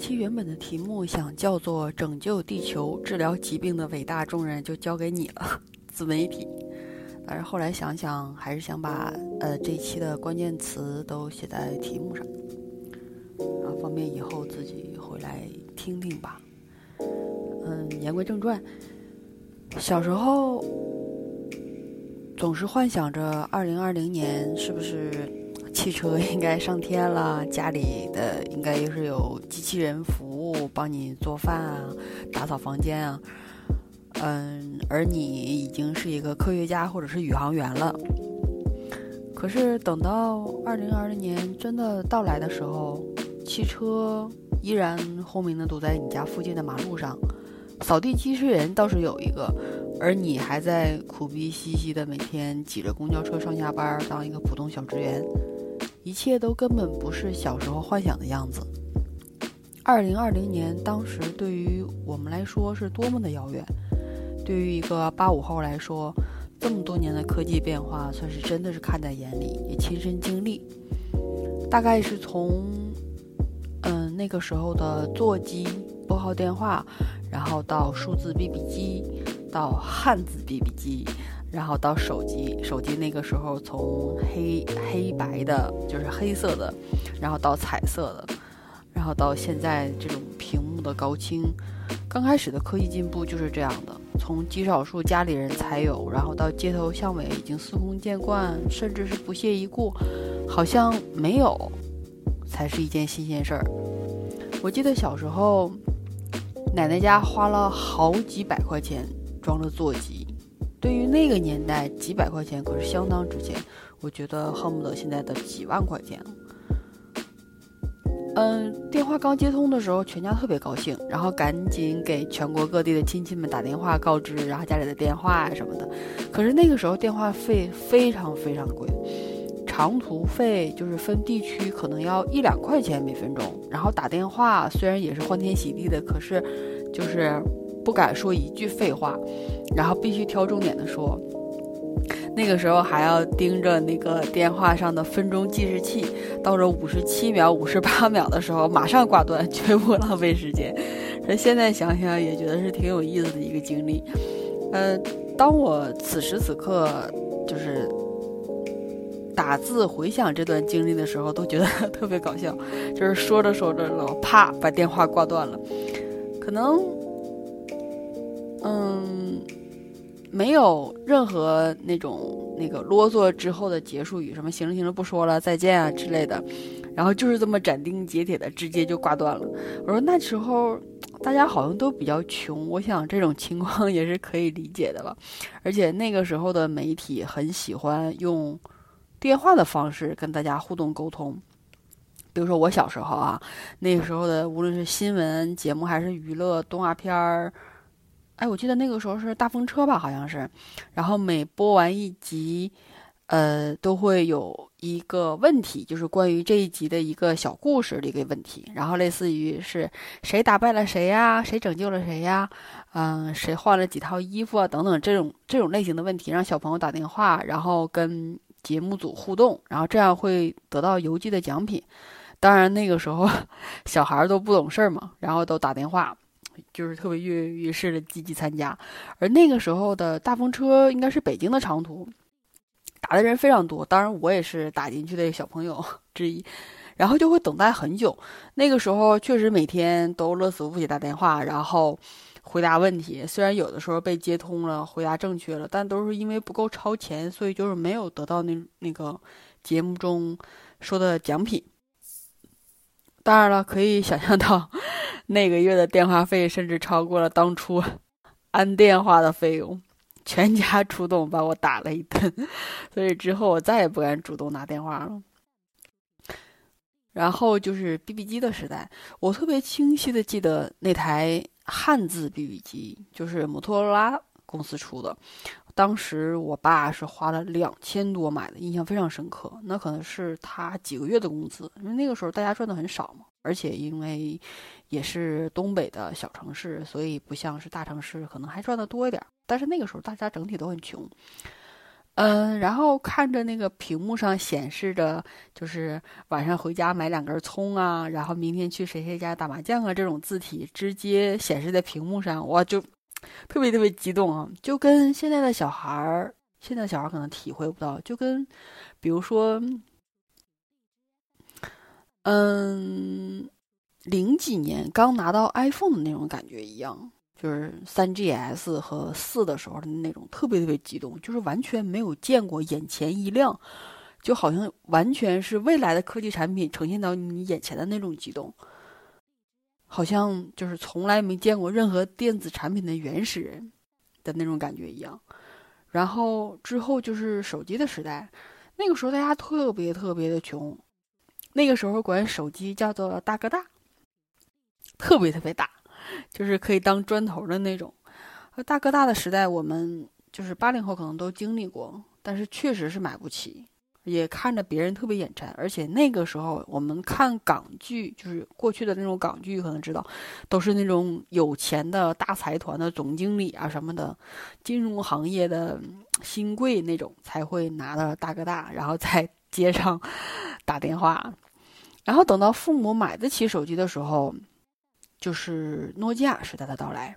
这期原本的题目想叫做“拯救地球、治疗疾病的伟大重任”，就交给你了，自媒体。但是后来想想，还是想把呃这一期的关键词都写在题目上，啊，方便以后自己回来听听吧。嗯，言归正传，小时候总是幻想着二零二零年是不是？汽车 应该上天了，家里的应该又是有机器人服务，帮你做饭啊，打扫房间啊，嗯，而你已经是一个科学家或者是宇航员了。可是等到二零二零年真的到来的时候，汽车依然轰鸣的堵在你家附近的马路上，扫地机器人倒是有一个，而你还在苦逼兮兮的每天挤着公交车上下班，当一个普通小职员。一切都根本不是小时候幻想的样子。二零二零年，当时对于我们来说是多么的遥远。对于一个八五后来说，这么多年的科技变化，算是真的是看在眼里，也亲身经历。大概是从，嗯，那个时候的座机、拨号电话，然后到数字 BB 机，到汉字 BB 机。然后到手机，手机那个时候从黑黑白的，就是黑色的，然后到彩色的，然后到现在这种屏幕的高清。刚开始的科技进步就是这样的，从极少数家里人才有，然后到街头巷尾已经司空见惯，甚至是不屑一顾，好像没有才是一件新鲜事儿。我记得小时候，奶奶家花了好几百块钱装了座机。对于那个年代，几百块钱可是相当值钱。我觉得恨不得现在的几万块钱。嗯，电话刚接通的时候，全家特别高兴，然后赶紧给全国各地的亲戚们打电话告知，然后家里的电话呀什么的。可是那个时候电话费非常非常贵，长途费就是分地区可能要一两块钱每分钟，然后打电话虽然也是欢天喜地的，可是就是不敢说一句废话。然后必须挑重点的说，那个时候还要盯着那个电话上的分钟计时器，到了五十七秒、五十八秒的时候马上挂断，绝不浪费时间。这现在想想也觉得是挺有意思的一个经历。呃，当我此时此刻就是打字回想这段经历的时候，都觉得特别搞笑。就是说着说着老，啪，把电话挂断了。可能，嗯。没有任何那种那个啰嗦之后的结束语，什么行了行了不说了再见啊之类的，然后就是这么斩钉截铁的直接就挂断了。我说那时候大家好像都比较穷，我想这种情况也是可以理解的吧。而且那个时候的媒体很喜欢用电话的方式跟大家互动沟通，比如说我小时候啊，那个时候的无论是新闻节目还是娱乐动画片儿。哎，我记得那个时候是大风车吧，好像是，然后每播完一集，呃，都会有一个问题，就是关于这一集的一个小故事的一个问题，然后类似于是谁打败了谁呀，谁拯救了谁呀，嗯，谁换了几套衣服啊，等等这种这种类型的问题，让小朋友打电话，然后跟节目组互动，然后这样会得到邮寄的奖品。当然那个时候 小孩都不懂事儿嘛，然后都打电话。就是特别跃跃欲试的积极参加，而那个时候的大风车应该是北京的长途，打的人非常多，当然我也是打进去的小朋友 之一，然后就会等待很久。那个时候确实每天都乐此不疲打电话，然后回答问题。虽然有的时候被接通了，回答正确了，但都是因为不够超前，所以就是没有得到那那个节目中说的奖品。当然了，可以想象到。那个月的电话费甚至超过了当初安电话的费用，全家出动把我打了一顿，所以之后我再也不敢主动拿电话了。然后就是 BB 机的时代，我特别清晰的记得那台汉字 BB 机，就是摩托罗拉公司出的。当时我爸是花了两千多买的，印象非常深刻。那可能是他几个月的工资，因为那个时候大家赚的很少嘛。而且因为也是东北的小城市，所以不像是大城市，可能还赚的多一点。但是那个时候大家整体都很穷。嗯，然后看着那个屏幕上显示着，就是晚上回家买两根葱啊，然后明天去谁谁家打麻将啊，这种字体直接显示在屏幕上，我就特别特别激动啊！就跟现在的小孩儿，现在小孩儿可能体会不到，就跟比如说，嗯，零几年刚拿到 iPhone 的那种感觉一样。就是三 GS 和四的时候的那种特别特别激动，就是完全没有见过，眼前一亮，就好像完全是未来的科技产品呈现到你眼前的那种激动，好像就是从来没见过任何电子产品的原始人的那种感觉一样。然后之后就是手机的时代，那个时候大家特别特别的穷，那个时候管手机叫做大哥大，特别特别大。就是可以当砖头的那种，大哥大的时代，我们就是八零后可能都经历过，但是确实是买不起，也看着别人特别眼馋。而且那个时候我们看港剧，就是过去的那种港剧，可能知道，都是那种有钱的大财团的总经理啊什么的，金融行业的新贵那种才会拿到大哥大，然后在街上打电话。然后等到父母买得起手机的时候。就是诺基亚时代的到来，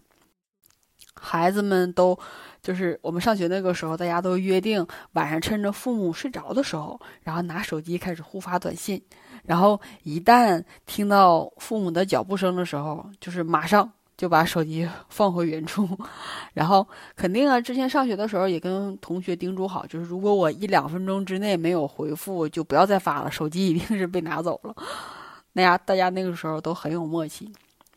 孩子们都就是我们上学那个时候，大家都约定晚上趁着父母睡着的时候，然后拿手机开始互发短信，然后一旦听到父母的脚步声的时候，就是马上就把手机 放回原处，然后肯定啊，之前上学的时候也跟同学叮嘱好，就是如果我一两分钟之内没有回复，就不要再发了，手机一定是被拿走了。那样大家那个时候都很有默契。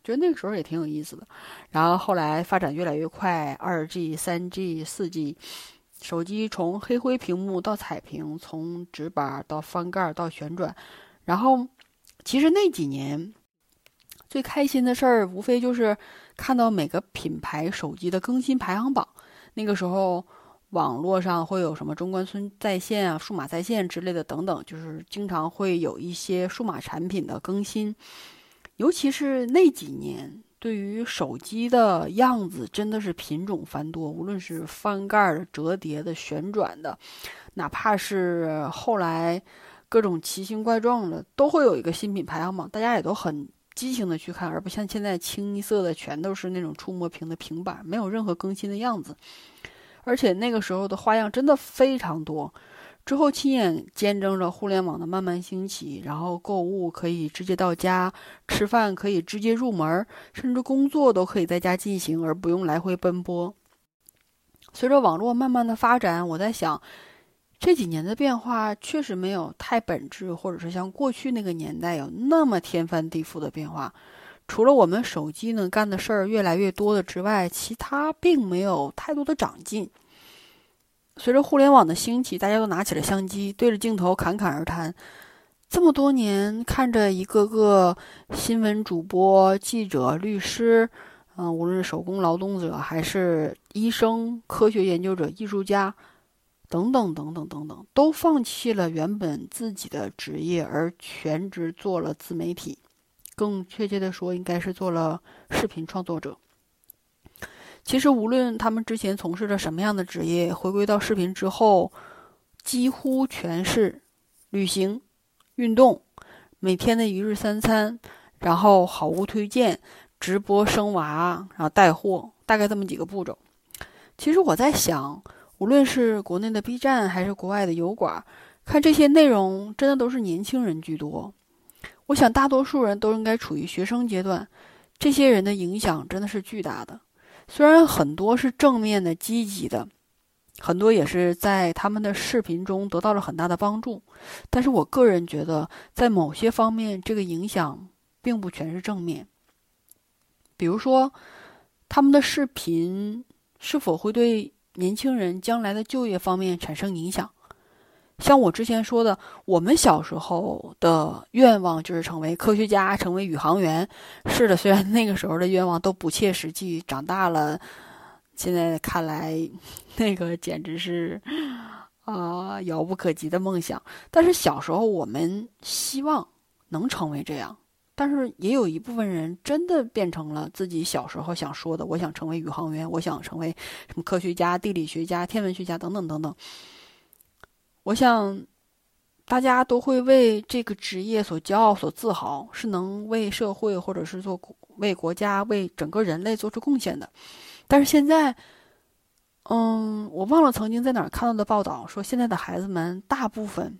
觉得那个时候也挺有意思的，然后后来发展越来越快，二 G、三 G、四 G，手机从黑灰屏幕到彩屏，从直板到翻盖到旋转，然后其实那几年最开心的事儿，无非就是看到每个品牌手机的更新排行榜。那个时候网络上会有什么中关村在线啊、数码在线之类的等等，就是经常会有一些数码产品的更新。尤其是那几年，对于手机的样子真的是品种繁多，无论是翻盖的、折叠的、旋转的，哪怕是后来各种奇形怪状的，都会有一个新品排行榜，大家也都很激情的去看，而不像现在清一色的全都是那种触摸屏的平板，没有任何更新的样子。而且那个时候的花样真的非常多。之后亲眼见证着互联网的慢慢兴起，然后购物可以直接到家，吃饭可以直接入门，甚至工作都可以在家进行，而不用来回奔波。随着网络慢慢的发展，我在想，这几年的变化确实没有太本质，或者是像过去那个年代有那么天翻地覆的变化。除了我们手机能干的事儿越来越多的之外，其他并没有太多的长进。随着互联网的兴起，大家都拿起了相机，对着镜头侃侃而谈。这么多年，看着一个个新闻主播、记者、律师，嗯，无论是手工劳动者，还是医生、科学研究者、艺术家，等等等等等等，都放弃了原本自己的职业，而全职做了自媒体。更确切的说，应该是做了视频创作者。其实，无论他们之前从事着什么样的职业，回归到视频之后，几乎全是旅行、运动、每天的一日三餐，然后好物推荐、直播生娃，然后带货，大概这么几个步骤。其实我在想，无论是国内的 B 站还是国外的油管，看这些内容，真的都是年轻人居多。我想，大多数人都应该处于学生阶段，这些人的影响真的是巨大的。虽然很多是正面的、积极的，很多也是在他们的视频中得到了很大的帮助，但是我个人觉得，在某些方面，这个影响并不全是正面。比如说，他们的视频是否会对年轻人将来的就业方面产生影响？像我之前说的，我们小时候的愿望就是成为科学家，成为宇航员。是的，虽然那个时候的愿望都不切实际，长大了，现在看来，那个简直是啊遥不可及的梦想。但是小时候我们希望能成为这样，但是也有一部分人真的变成了自己小时候想说的：我想成为宇航员，我想成为什么科学家、地理学家、天文学家等等等等。我想大家都会为这个职业所骄傲、所自豪，是能为社会或者是做为国家、为整个人类做出贡献的。但是现在，嗯，我忘了曾经在哪儿看到的报道，说现在的孩子们大部分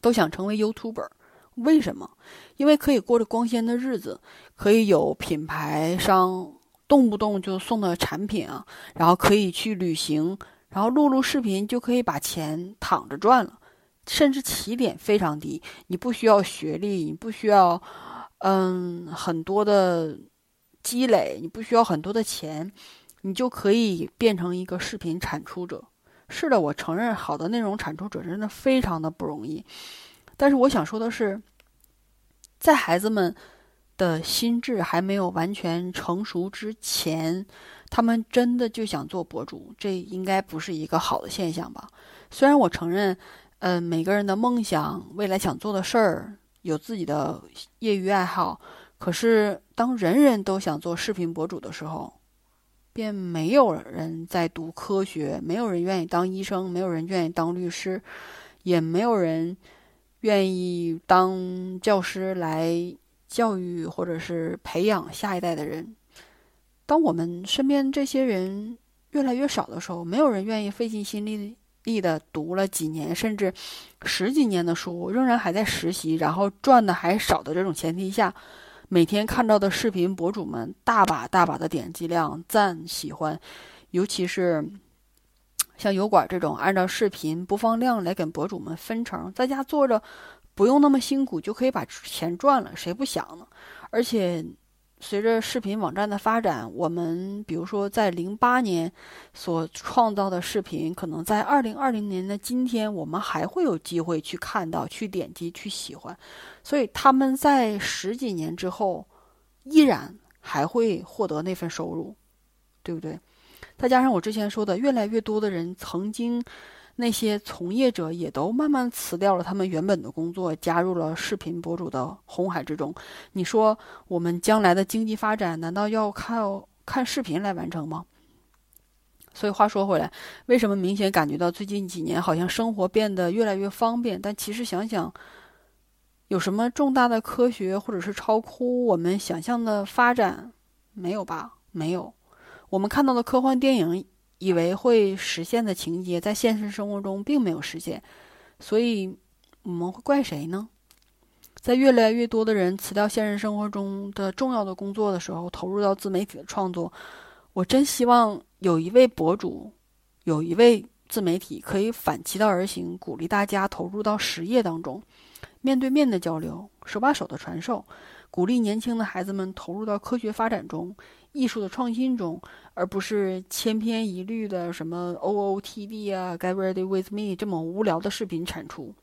都想成为 YouTuber。为什么？因为可以过着光鲜的日子，可以有品牌商动不动就送的产品啊，然后可以去旅行，然后录录视频就可以把钱躺着赚了，甚至起点非常低，你不需要学历，你不需要嗯很多的积累，你不需要很多的钱，你就可以变成一个视频产出者。是的，我承认，好的内容产出者真的非常的不容易。但是我想说的是，在孩子们的心智还没有完全成熟之前，他们真的就想做博主，这应该不是一个好的现象吧？虽然我承认，嗯，每个人的梦想、未来想做的事儿、有自己的业余爱好，可是当人人都想做视频博主的时候，便没有人在读科学，没有人愿意当医生，没有人愿意当律师，也没有人。愿意当教师来教育或者是培养下一代的人，当我们身边这些人越来越少的时候，没有人愿意费尽心力力的读了几年甚至十几年的书，仍然还在实习，然后赚的还少的这种前提下，每天看到的视频博主们大把大把的点击量、赞、喜欢，尤其是。像油管这种按照视频播放量来给博主们分成，在家坐着不用那么辛苦就可以把钱赚了，谁不想呢？而且随着视频网站的发展，我们比如说在零八年所创造的视频，可能在二零二零年的今天，我们还会有机会去看到、去点击、去喜欢，所以他们在十几年之后依然还会获得那份收入，对不对？再加上我之前说的，越来越多的人曾经那些从业者也都慢慢辞掉了他们原本的工作，加入了视频博主的红海之中。你说我们将来的经济发展难道要靠看视频来完成吗？所以话说回来，为什么明显感觉到最近几年好像生活变得越来越方便？但其实想想，有什么重大的科学或者是超乎我们想象的发展没有吧？没有。我们看到的科幻电影，以为会实现的情节，在现实生活中并没有实现，所以我们会怪谁呢？在越来越多的人辞掉现实生活中的重要的工作的时候，投入到自媒体的创作，我真希望有一位博主，有一位自媒体可以反其道而行，鼓励大家投入到实业当中，面对面的交流，手把手的传授，鼓励年轻的孩子们投入到科学发展中。艺术的创新中，而不是千篇一律的什么 OOTD 啊，Get Ready with Me 这么无聊的视频产出。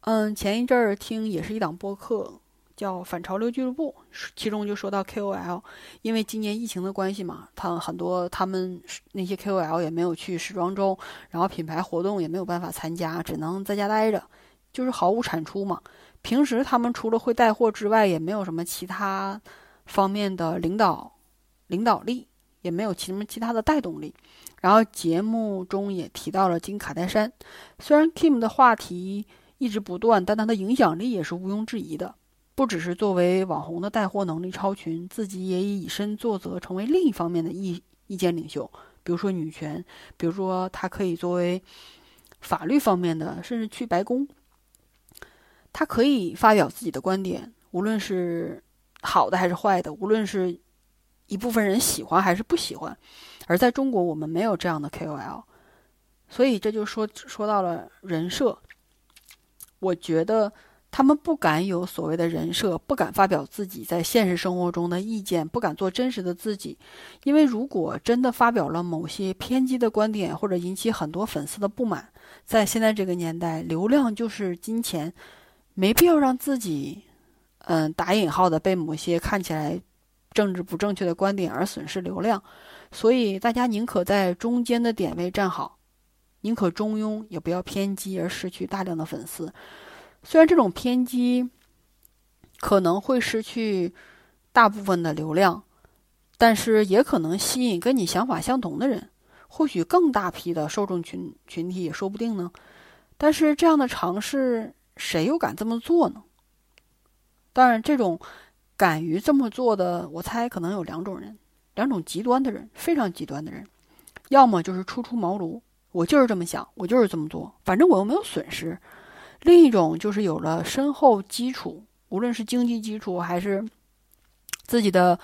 嗯，前一阵儿听也是一档播客，叫《反潮流俱乐部》，其中就说到 KOL，因为今年疫情的关系嘛，他很多他们那些 KOL 也没有去时装周，然后品牌活动也没有办法参加，只能在家待着，就是毫无产出嘛。平时他们除了会带货之外，也没有什么其他。方面的领导领导力也没有什么其他的带动力。然后节目中也提到了金卡戴珊，虽然 Kim 的话题一直不断，但他的影响力也是毋庸置疑的。不只是作为网红的带货能力超群，自己也以身作则，成为另一方面的意意见领袖。比如说女权，比如说他可以作为法律方面的，甚至去白宫，他可以发表自己的观点，无论是。好的还是坏的，无论是一部分人喜欢还是不喜欢，而在中国我们没有这样的 KOL，所以这就说说到了人设。我觉得他们不敢有所谓的人设，不敢发表自己在现实生活中的意见，不敢做真实的自己，因为如果真的发表了某些偏激的观点，或者引起很多粉丝的不满，在现在这个年代，流量就是金钱，没必要让自己。嗯，打引号的被某些看起来政治不正确的观点而损失流量，所以大家宁可在中间的点位站好，宁可中庸，也不要偏激而失去大量的粉丝。虽然这种偏激可能会失去大部分的流量，但是也可能吸引跟你想法相同的人。或许更大批的受众群群体也说不定呢。但是这样的尝试，谁又敢这么做呢？当然，这种敢于这么做的，我猜可能有两种人，两种极端的人，非常极端的人，要么就是初出茅庐，我就是这么想，我就是这么做，反正我又没有损失；另一种就是有了深厚基础，无论是经济基础还是自己的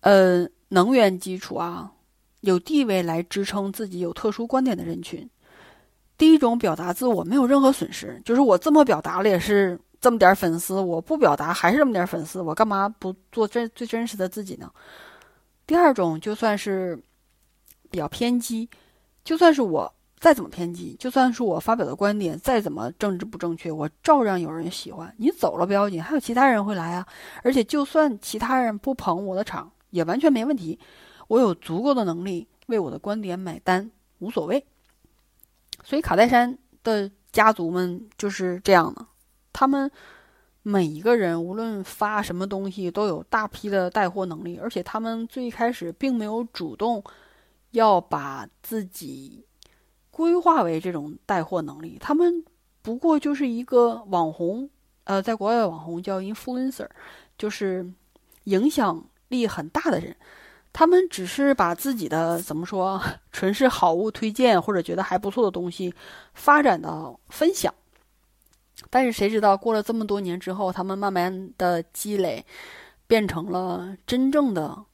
呃能源基础啊，有地位来支撑自己有特殊观点的人群。第一种表达自我没有任何损失，就是我这么表达了也是这么点粉丝，我不表达还是这么点粉丝，我干嘛不做真最真实的自己呢？第二种就算是比较偏激，就算是我再怎么偏激，就算是我发表的观点再怎么政治不正确，我照样有人喜欢。你走了不要紧，还有其他人会来啊！而且就算其他人不捧我的场，也完全没问题，我有足够的能力为我的观点买单，无所谓。所以卡戴珊的家族们就是这样的，他们每一个人无论发什么东西都有大批的带货能力，而且他们最开始并没有主动要把自己规划为这种带货能力，他们不过就是一个网红，呃，在国外的网红叫 influencer，就是影响力很大的人。他们只是把自己的怎么说，纯是好物推荐或者觉得还不错的东西发展到分享，但是谁知道过了这么多年之后，他们慢慢的积累，变成了真正的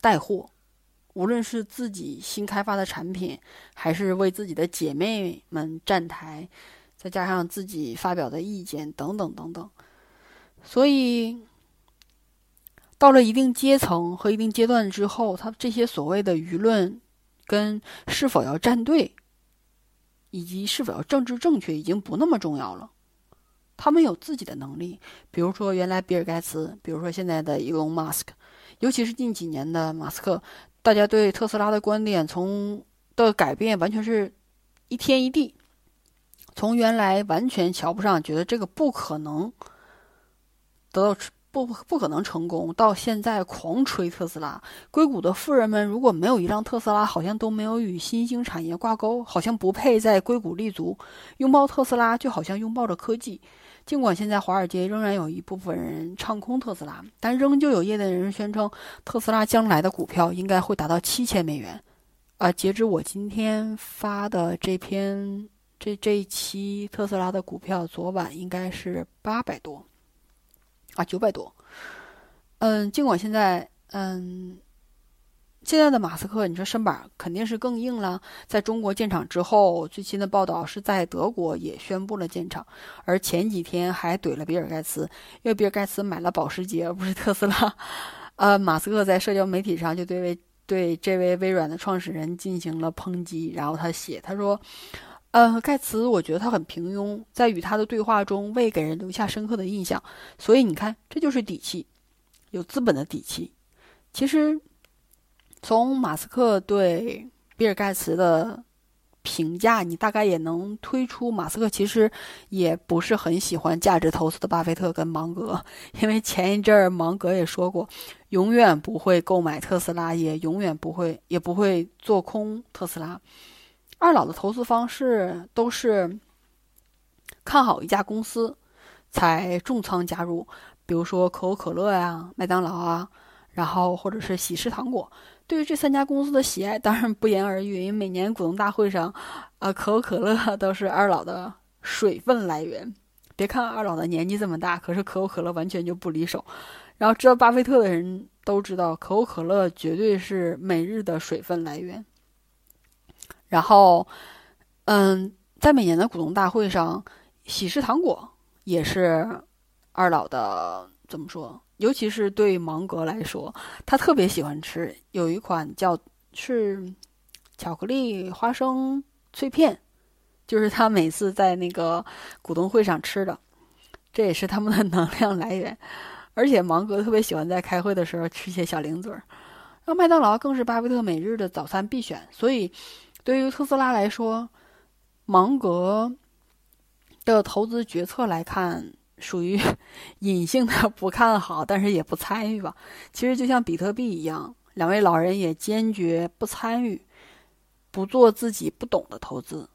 带货，无论是自己新开发的产品，还是为自己的姐妹们站台，再加上自己发表的意见等等等等，所以。到了一定阶层和一定阶段之后，他这些所谓的舆论，跟是否要站队，以及是否要政治正确，已经不那么重要了。他们有自己的能力，比如说原来比尔盖茨，比如说现在的伊隆马斯克，尤其是近几年的马斯克，大家对特斯拉的观点从的改变完全是一天一地，从原来完全瞧不上，觉得这个不可能得到。不不可能成功，到现在狂吹特斯拉。硅谷的富人们如果没有一辆特斯拉，好像都没有与新兴产业挂钩，好像不配在硅谷立足。拥抱特斯拉就好像拥抱着科技。尽管现在华尔街仍然有一部分人唱空特斯拉，但仍旧有业内人士宣称，特斯拉将来的股票应该会达到七千美元。啊，截止我今天发的这篇这这一期特斯拉的股票，昨晚应该是八百多。啊，九百多，嗯，尽管现在，嗯，现在的马斯克，你说身板肯定是更硬了。在中国建厂之后，最新的报道是在德国也宣布了建厂，而前几天还怼了比尔盖茨，因为比尔盖茨买了保时捷而不是特斯拉。呃，马斯克在社交媒体上就对位对这位微软的创始人进行了抨击，然后他写，他说。呃，盖茨，我觉得他很平庸，在与他的对话中未给人留下深刻的印象，所以你看，这就是底气，有资本的底气。其实，从马斯克对比尔盖茨的评价，你大概也能推出，马斯克其实也不是很喜欢价值投资的巴菲特跟芒格，因为前一阵儿芒格也说过，永远不会购买特斯拉，也永远不会，也不会做空特斯拉。二老的投资方式都是看好一家公司才重仓加入，比如说可口可乐呀、麦当劳啊，然后或者是喜事糖果。对于这三家公司的喜爱，当然不言而喻。因为每年股东大会上，呃，可口可乐都是二老的水分来源。别看二老的年纪这么大，可是可口可乐完全就不离手。然后知道巴菲特的人都知道，可口可乐绝对是每日的水分来源。然后，嗯，在每年的股东大会上，喜事糖果也是二老的怎么说？尤其是对芒格来说，他特别喜欢吃有一款叫是巧克力花生脆片，就是他每次在那个股东会上吃的，这也是他们的能量来源。而且芒格特别喜欢在开会的时候吃些小零嘴儿，那麦当劳更是巴菲特每日的早餐必选，所以。对于特斯拉来说，芒格的投资决策来看，属于 隐性的不看好，但是也不参与吧。其实就像比特币一样，两位老人也坚决不参与。不做自己不懂的投资。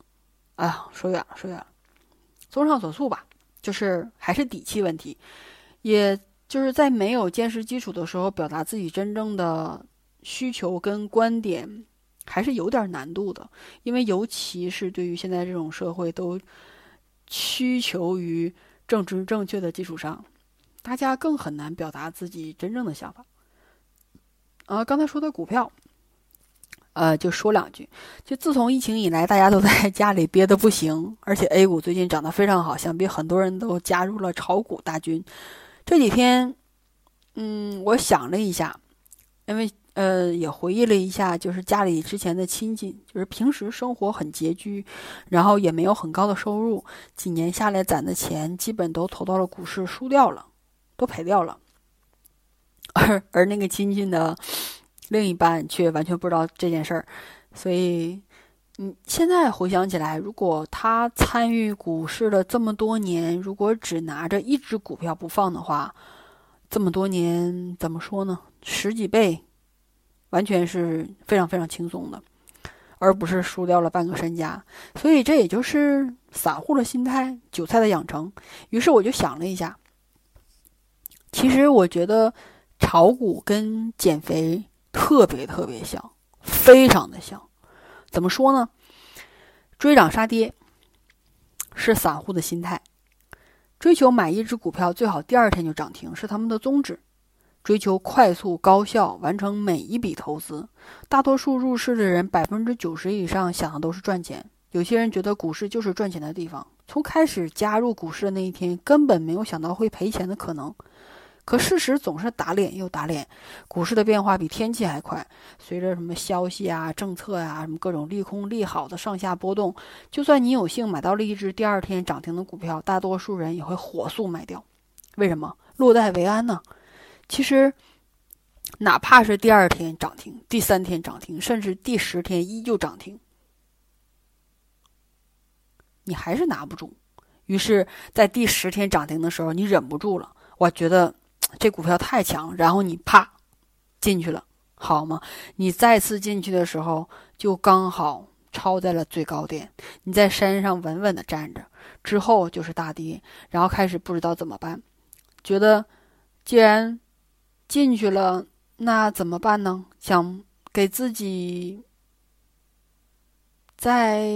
哎呀，说远了，说远了。综上所述吧，就是还是底气问题，也就是在没有坚实基础的时候，表达自己真正的需求跟观点，还是有点难度的。因为尤其是对于现在这种社会，都需求于政治正确的基础上，大家更很难表达自己真正的想法。啊，刚才说的股票。呃，就说两句。就自从疫情以来，大家都 在家里憋得不行，而且 A 股最近涨得非常好，想必很多人都加入了炒股大军。这几天，嗯，我想了一下，因为呃，也回忆了一下，就是家里之前的亲戚，就是平时生活很拮据，然后也没有很高的收入，几年下来攒的钱基本都投到了股市，输掉了，都赔掉了。而而那个亲戚的？另一半却完全不知道这件事儿，所以，嗯，现在回想起来，如果他参与股市了这么多年，如果只拿着一只股票不放的话，这么多年怎么说呢？十几倍，完全是非常非常轻松的，而不是输掉了半个身家。所以这也就是散户的心态，韭菜的养成。于是我就想了一下，其实我觉得炒股跟减肥。特别特别像，非常的像。怎么说呢？追涨杀跌是散户的心态，追求买一只股票最好第二天就涨停是他们的宗旨，追求快速高效完成每一笔投资。大多数入市的人，百分之九十以上想的都是赚钱。有些人觉得股市就是赚钱的地方，从开始加入股市的那一天，根本没有想到会赔钱的可能。可事实总是打脸又打脸，股市的变化比天气还快。随着什么消息啊、政策呀、什么各种利空利好的上下波动，就算你有幸买到了一只第二天涨停的股票，大多数人也会火速卖掉。为什么？落袋为安呢？其实，哪怕是第二天涨停、第三天涨停，甚至第十天依旧涨停，你还是拿不住。于是，在第十天涨停的时候，你忍不住了，我觉得。这股票太强，然后你啪进去了，好吗？你再次进去的时候，就刚好超在了最高点。你在山上稳稳的站着，之后就是大跌，然后开始不知道怎么办，觉得既然进去了，那怎么办呢？想给自己再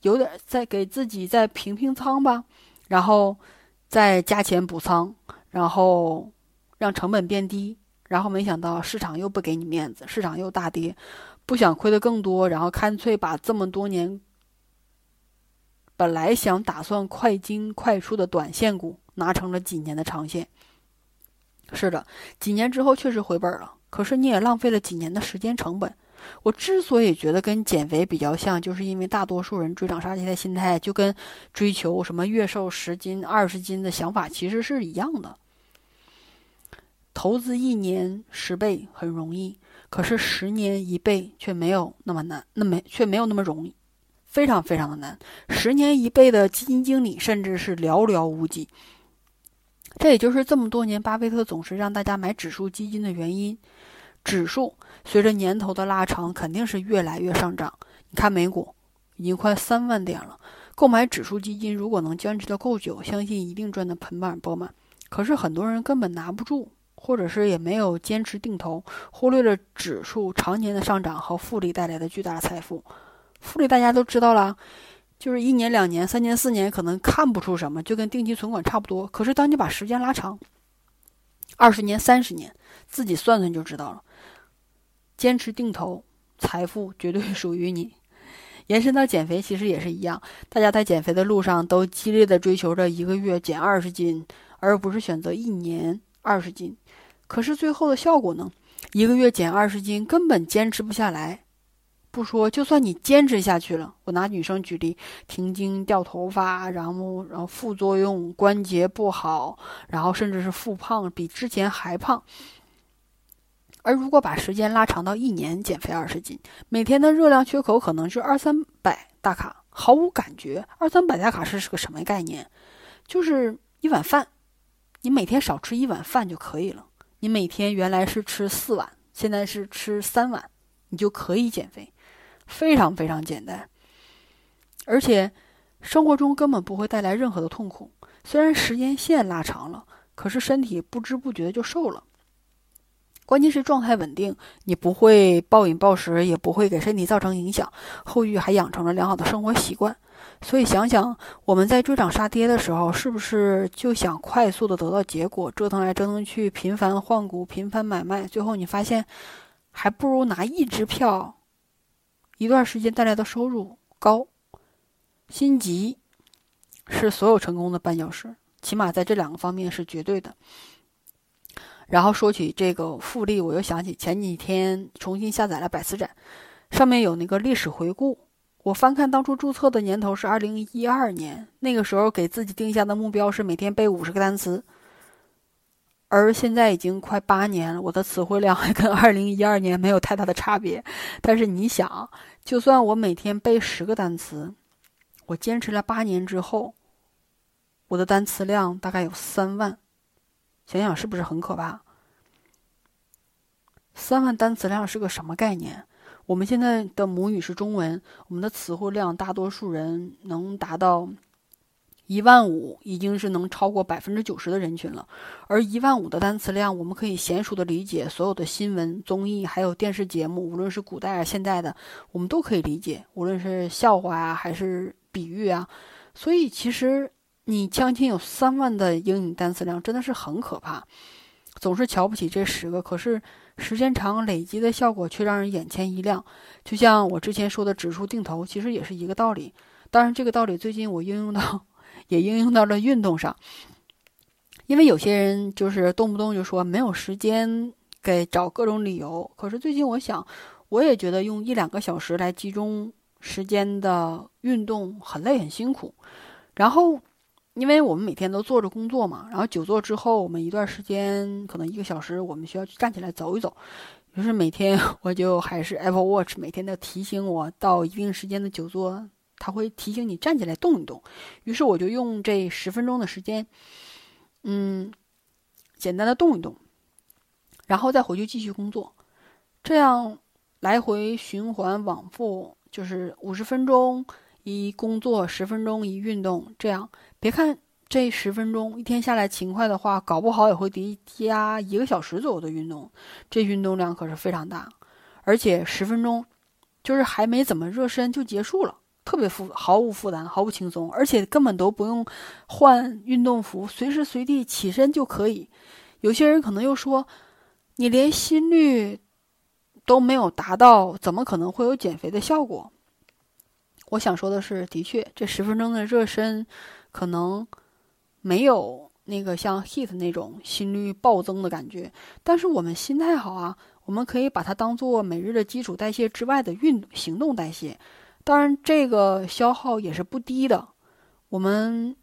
有点，再给自己再平平仓吧，然后再加钱补仓。然后让成本变低，然后没想到市场又不给你面子，市场又大跌，不想亏的更多，然后干脆把这么多年本来想打算快进快出的短线股拿成了几年的长线。是的，几年之后确实回本了，可是你也浪费了几年的时间成本。我之所以觉得跟减肥比较像，就是因为大多数人追涨杀跌的心态，就跟追求什么月瘦十斤、二十斤的想法其实是一样的。投资一年十倍很容易，可是十年一倍却没有那么难，那没却没有那么容易，非常非常的难。十年一倍的基金经理甚至是寥寥无几。这也就是这么多年巴菲特总是让大家买指数基金的原因。指数随着年头的拉长，肯定是越来越上涨。你看美股已经快三万点了，购买指数基金如果能坚持的够久，相信一定赚得盆满钵满。可是很多人根本拿不住。或者是也没有坚持定投，忽略了指数常年的上涨和复利带来的巨大财富。复利大家都知道了，就是一年、两年、三年、四年可能看不出什么，就跟定期存款差不多。可是当你把时间拉长，二十年、三十年，自己算算就知道了。坚持定投，财富绝对属于你。延伸到减肥，其实也是一样，大家在减肥的路上都激烈的追求着一个月减二十斤，而不是选择一年二十斤。可是最后的效果呢？一个月减二十斤，根本坚持不下来。不说，就算你坚持下去了，我拿女生举例，停经、掉头发，然后然后副作用关节不好，然后甚至是复胖，比之前还胖。而如果把时间拉长到一年，减肥二十斤，每天的热量缺口可能是二三百大卡，毫无感觉。二三百大卡是是个什么概念？就是一碗饭，你每天少吃一碗饭就可以了。你每天原来是吃四碗，现在是吃三碗，你就可以减肥。非常非常简单，而且生活中根本不会带来任何的痛苦。虽然时间线拉长了，可是身体不知不觉就瘦了。关键是状态稳定，你不会暴饮暴食，也不会给身体造成影响，后续还养成了良好的生活习惯。所以想想我们在追涨杀跌的时候，是不是就想快速的得到结果，折腾来折腾去，频繁换股、频繁买卖，最后你发现还不如拿一支票，一段时间带来的收入高。心急是所有成功的绊脚石，起码在这两个方面是绝对的。然后说起这个复利，我又想起前几天重新下载了百词斩，上面有那个历史回顾。我翻看当初注册的年头是二零一二年，那个时候给自己定下的目标是每天背五十个单词，而现在已经快八年了，我的词汇量还跟二零一二年没有太大的差别。但是你想，就算我每天背十个单词，我坚持了八年之后，我的单词量大概有三万。想想是不是很可怕？三万单词量是个什么概念？我们现在的母语是中文，我们的词汇量大多数人能达到一万五，已经是能超过百分之九十的人群了。而一万五的单词量，我们可以娴熟的理解所有的新闻、综艺，还有电视节目，无论是古代啊、现代的，我们都可以理解。无论是笑话啊，还是比喻啊，所以其实。你将近有三万的英语单词量，真的是很可怕。总是瞧不起这十个，可是时间长累积的效果却让人眼前一亮。就像我之前说的指数定投，其实也是一个道理。当然，这个道理最近我应用到，也应用到了运动上。因为有些人就是动不动就说没有时间，给找各种理由。可是最近我想，我也觉得用一两个小时来集中时间的运动很累很辛苦，然后。因为我们每天都坐着工作嘛，然后久坐之后，我们一段时间可能一个小时，我们需要去站起来走一走。于是每天 我就还是 Apple Watch 每天的提醒我到一定时间的久坐，它会提醒你站起来动一动。于是我就用这十分钟的时间，嗯，简单的动一动，然后再回去继续工作，这样来回循环往复，就是五十分钟。一工作十分钟，一运动，这样别看这十分钟，一天下来勤快的话，搞不好也会叠加一个小时左右的运动。这运动量可是非常大，而且十分钟就是还没怎么热身就结束了，特别负毫无负担，毫不轻松，而且根本都不用换运动服，随时随地起身就可以。有些人可能又说，你连心率都没有达到，怎么可能会有减肥的效果？我想说的是，的确，这十分钟的热身，可能没有那个像 HIT 那种心率暴增的感觉。但是我们心态好啊，我们可以把它当做每日的基础代谢之外的运行动代谢。当然，这个消耗也是不低的。我们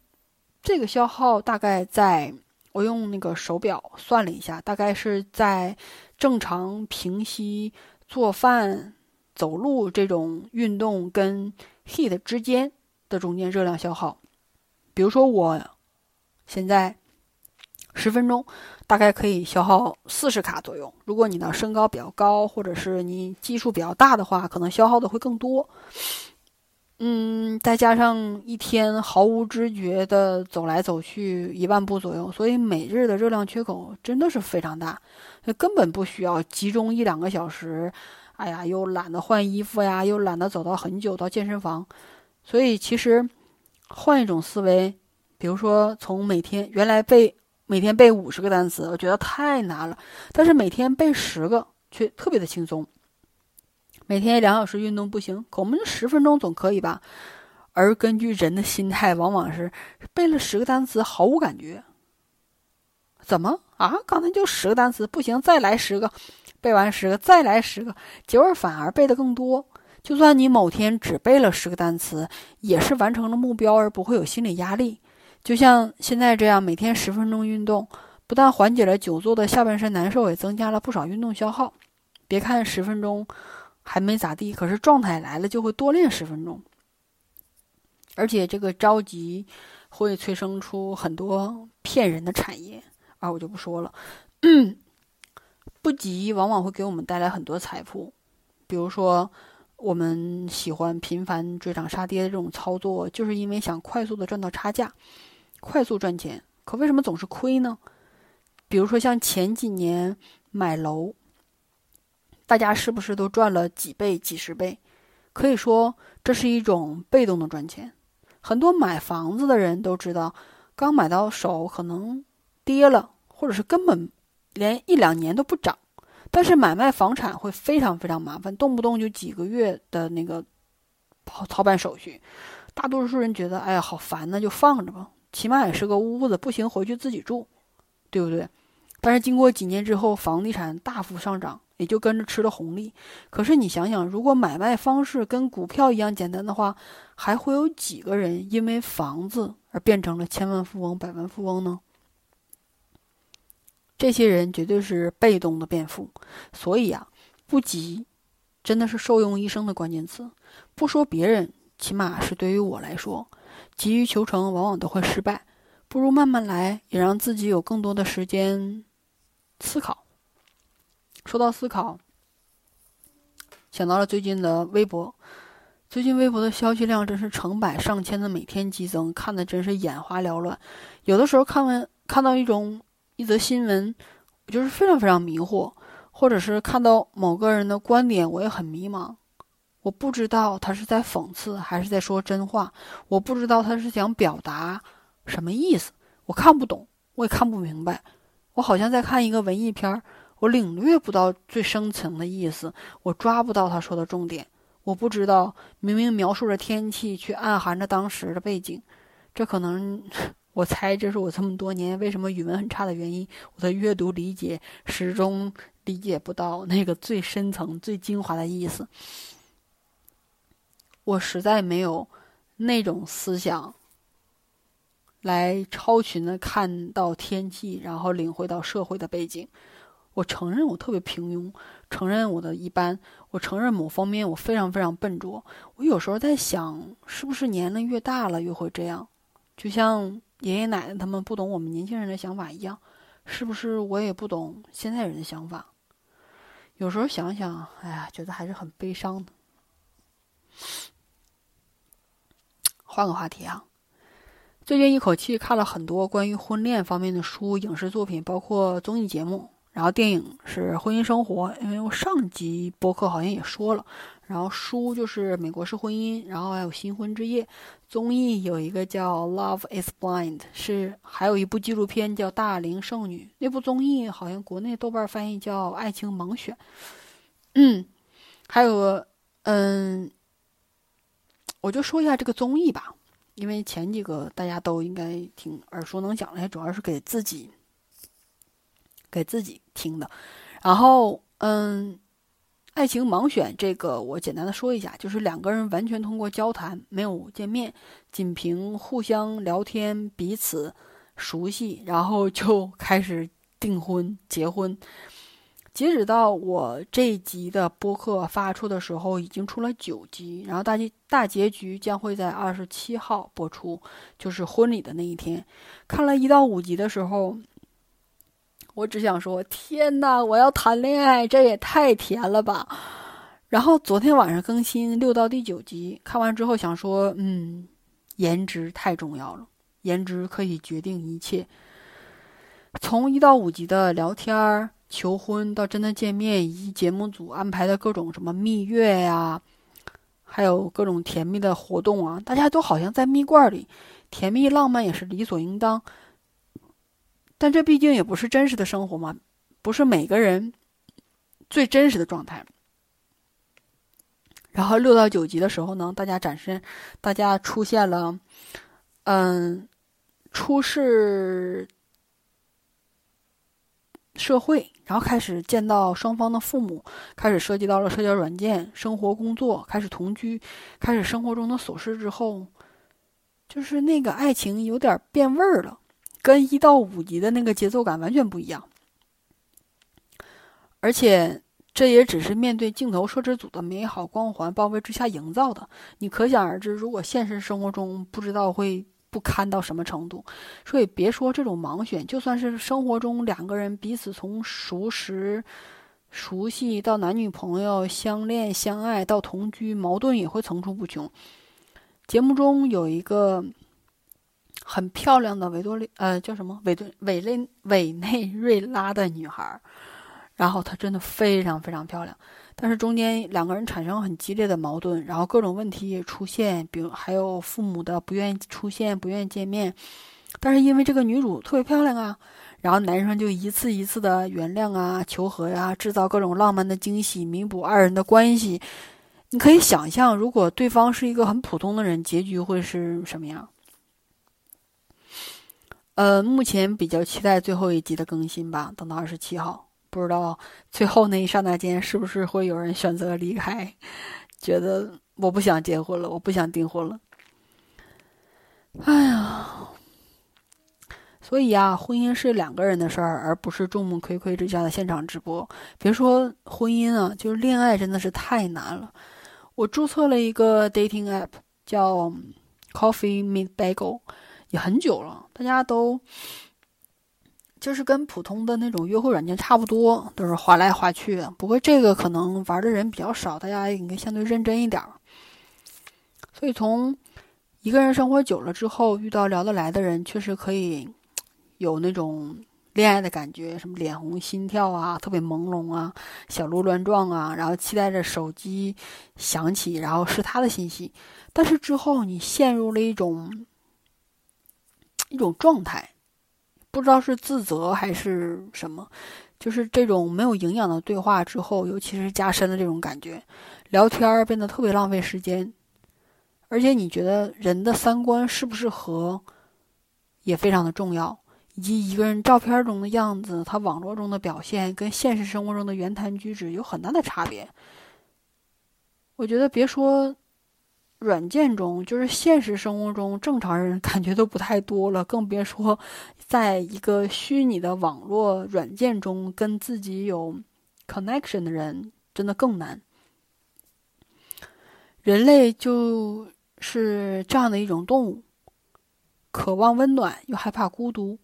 这个消耗大概在，我用那个手表算了一下，大概是在正常平息、做饭、走路这种运动跟。heat 之间的中间热量消耗，比如说我现在十分钟大概可以消耗四十卡左右。如果你的身高比较高，或者是你基数比较大的话，可能消耗的会更多。嗯，再加上一天毫无知觉的走来走去一万步左右，所以每日的热量缺口真的是非常大，那根本不需要集中一两个小时。哎呀，又懒得换衣服呀，又懒得走到很久到健身房，所以其实换一种思维，比如说从每天原来被每天背五十个单词，我觉得太难了，但是每天背十个却特别的轻松。每天两小时运动不行，我们就十分钟总可以吧？而根据人的心态，往往是背了十个单词毫无感觉。怎么啊？刚才就十个单词，不行，再来十个。背完十个，再来十个，结果反而背的更多。就算你某天只背了十个单词，也是完成了目标，而不会有心理压力。就像现在这样，每天十分钟运动，不但缓解了久坐的下半身难受，也增加了不少运动消耗。别看十分钟还没咋地，可是状态来了就会多练十分钟。而且这个着急会催生出很多骗人的产业啊，我就不说了。不急往往会给我们带来很多财富，比如说，我们喜欢频繁追涨杀跌的这种操作，就是因为想快速的赚到差价，快速赚钱。可为什么总是亏呢？比如说像前几年买楼，大家是不是都赚了几倍、几十倍？可以说这是一种被动的赚钱。很多买房子的人都知道，刚买到手可能跌了，或者是根本连一两年都不涨。但是买卖房产会非常非常麻烦，动不动就几个月的那个操操办手续。大多数人觉得，哎呀，好烦那，就放着吧，起码也是个屋子，不行回去自己住，对不对？但是经过几年之后，房地产大幅上涨，也就跟着吃了红利。可是你想想，如果买卖方式跟股票一样简单的话，还会有几个人因为房子而变成了千万富翁、百万富翁呢？这些人绝对是被动的变富，所以啊，不急，真的是受用一生的关键词。不说别人，起码是对于我来说，急于求成往往都会失败，不如慢慢来，也让自己有更多的时间思考。说到思考，想到了最近的微博，最近微博的消息量真是成百上千的每天激增，看的真是眼花缭乱。有的时候看完看到一种。一则新闻，我就是非常非常迷惑，或者是看到某个人的观点，我也很迷茫。我不知道他是在讽刺还是在说真话，我不知道他是想表达什么意思，我看不懂，我也看不明白。我好像在看一个文艺片儿我领略不到最深层的意思，我抓不到他说的重点。我不知道明明描述着天气，却暗含着当时的背景，这可能。我猜这是我这么多年为什么语文很差的原因。我的阅读理解始终理解不到那个最深层、最精华的意思。我实在没有那种思想来超群的看到天气，然后领会到社会的背景。我承认我特别平庸，承认我的一般，我承认某方面我非常非常笨拙。我有时候在想，是不是年龄越大了越会这样？就像。爷爷奶奶他们不懂我们年轻人的想法一样，是不是我也不懂现在人的想法？有时候想想，哎呀，觉得还是很悲伤的。换个话题啊，最近一口气看了很多关于婚恋方面的书、影视作品，包括综艺节目。然后电影是《婚姻生活》，因为我上集播客好像也说了。然后书就是《美国式婚姻》，然后还有《新婚之夜》。综艺有一个叫《Love Is Blind》，是还有一部纪录片叫《大龄剩女》。那部综艺好像国内豆瓣翻译叫《爱情盲选》。嗯，还有嗯，我就说一下这个综艺吧，因为前几个大家都应该挺耳熟能详的，主要是给自己。给自己听的，然后嗯，爱情盲选这个我简单的说一下，就是两个人完全通过交谈，没有见面，仅凭互相聊天，彼此熟悉，然后就开始订婚结婚。截止到我这一集的播客发出的时候，已经出了九集，然后大结大结局将会在二十七号播出，就是婚礼的那一天。看了一到五集的时候。我只想说，天哪！我要谈恋爱，这也太甜了吧！然后昨天晚上更新六到第九集，看完之后想说，嗯，颜值太重要了，颜值可以决定一切。从一到五集的聊天儿、求婚到真的见面，以及节目组安排的各种什么蜜月呀，还有各种甜蜜的活动啊，大家都好像在蜜罐里，甜蜜浪漫也是理所应当。但这毕竟也不是真实的生活嘛，不是每个人最真实的状态。然后六到九集的时候呢，大家展示，大家出现了，嗯，出世社会，然后开始见到双方的父母，开始涉及到了社交软件、生活、工作，开始同居，开始生活中的琐事之后，就是那个爱情有点变味儿了。跟一到五集的那个节奏感完全不一样，而且这也只是面对镜头摄制组的美好光环包围之下营造的。你可想而知，如果现实生活中不知道会不堪到什么程度。所以别说这种盲选，就算是生活中两个人彼此从熟识、熟悉到男女朋友相恋相爱到同居，矛盾也会层出不穷。节目中有一个很漂亮的维多利，呃，叫什么委顿委内委内瑞拉的女孩，然后她真的非常非常漂亮。但是中间两个人产生很激烈的矛盾，然后各种问题也出现，比如还有父母的不愿意出现、不愿意见面。但是因为这个女主特别漂亮啊，然后男生就一次一次的原谅啊、求和呀，制造各种浪漫的惊喜，弥补二人的关系。你可以想象，如果对方是一个很普通的人，结局会是什么样？呃，目前比较期待最后一集的更新吧，等到二十七号。不知道最后那一刹那间是不是会有人选择离开，觉得我不想结婚了，我不想订婚了。哎呀，所以啊，婚姻是两个人的事儿，而不是众目睽睽之下的现场直播。别说婚姻啊，就是恋爱真的是太难了。我注册了一个 dating app，叫 Coffee Meet Bagel，也很久了，大家都。就是跟普通的那种约会软件差不多，都是划来划去。不过这个可能玩的人比较少，大家应该相对认真一点。所以从一个人生活久了之后，遇到聊得来的人，确实可以有那种恋爱的感觉，什么脸红心跳啊，特别朦胧啊，小鹿乱撞啊，然后期待着手机响起，然后是他的信息。但是之后你陷入了一种一种状态。不知道是自责还是什么，就是这种没有营养的对话之后，尤其是加深了这种感觉，聊天变得特别浪费时间，而且你觉得人的三观是不是合，也非常的重要，以及一个人照片中的样子，他网络中的表现跟现实生活中的言谈举止有很大的差别。我觉得别说。软件中，就是现实生活中正常人 感觉都不太多了，更别说 在一个虚拟的网络软件中跟自己有 connection 的人，真的更难。人类就是这样的一种动物，渴望温暖又害怕孤独，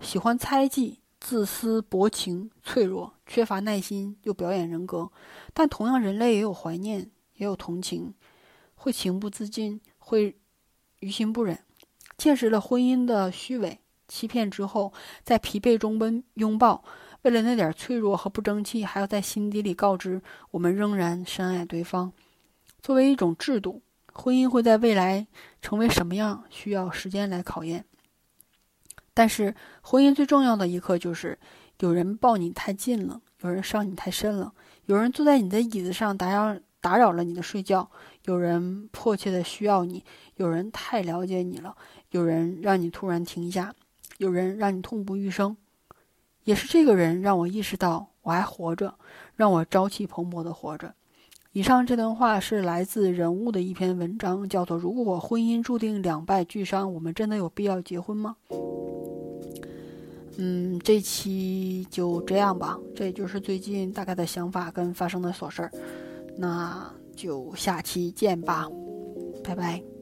喜欢猜忌、自私、薄情、脆弱、缺乏耐心又表演人格。但同样，人类也有怀念，也有同情。会情不自禁，会于心不忍，见识了婚姻的虚伪、欺骗之后，在疲惫中奔拥抱，为了那点脆弱和不争气，还要在心底里告知我们仍然深爱对方。作为一种制度，婚姻会在未来成为什么样，需要时间来考验。但是，婚姻最重要的一刻就是，有人抱你太近了，有人伤你太深了，有人坐在你的椅子上打扰。打扰了你的睡觉，有人迫切的需要你，有人太了解你了，有人让你突然停下，有人让你痛不欲生，也是这个人让我意识到我还活着，让我朝气蓬勃的活着。以上这段话是来自人物的一篇文章，叫做《如果婚姻注定两败俱伤，我们真的有必要结婚吗？》嗯，这期就这样吧，这也就是最近大概的想法跟发生的琐事儿。那就下期见吧，拜拜。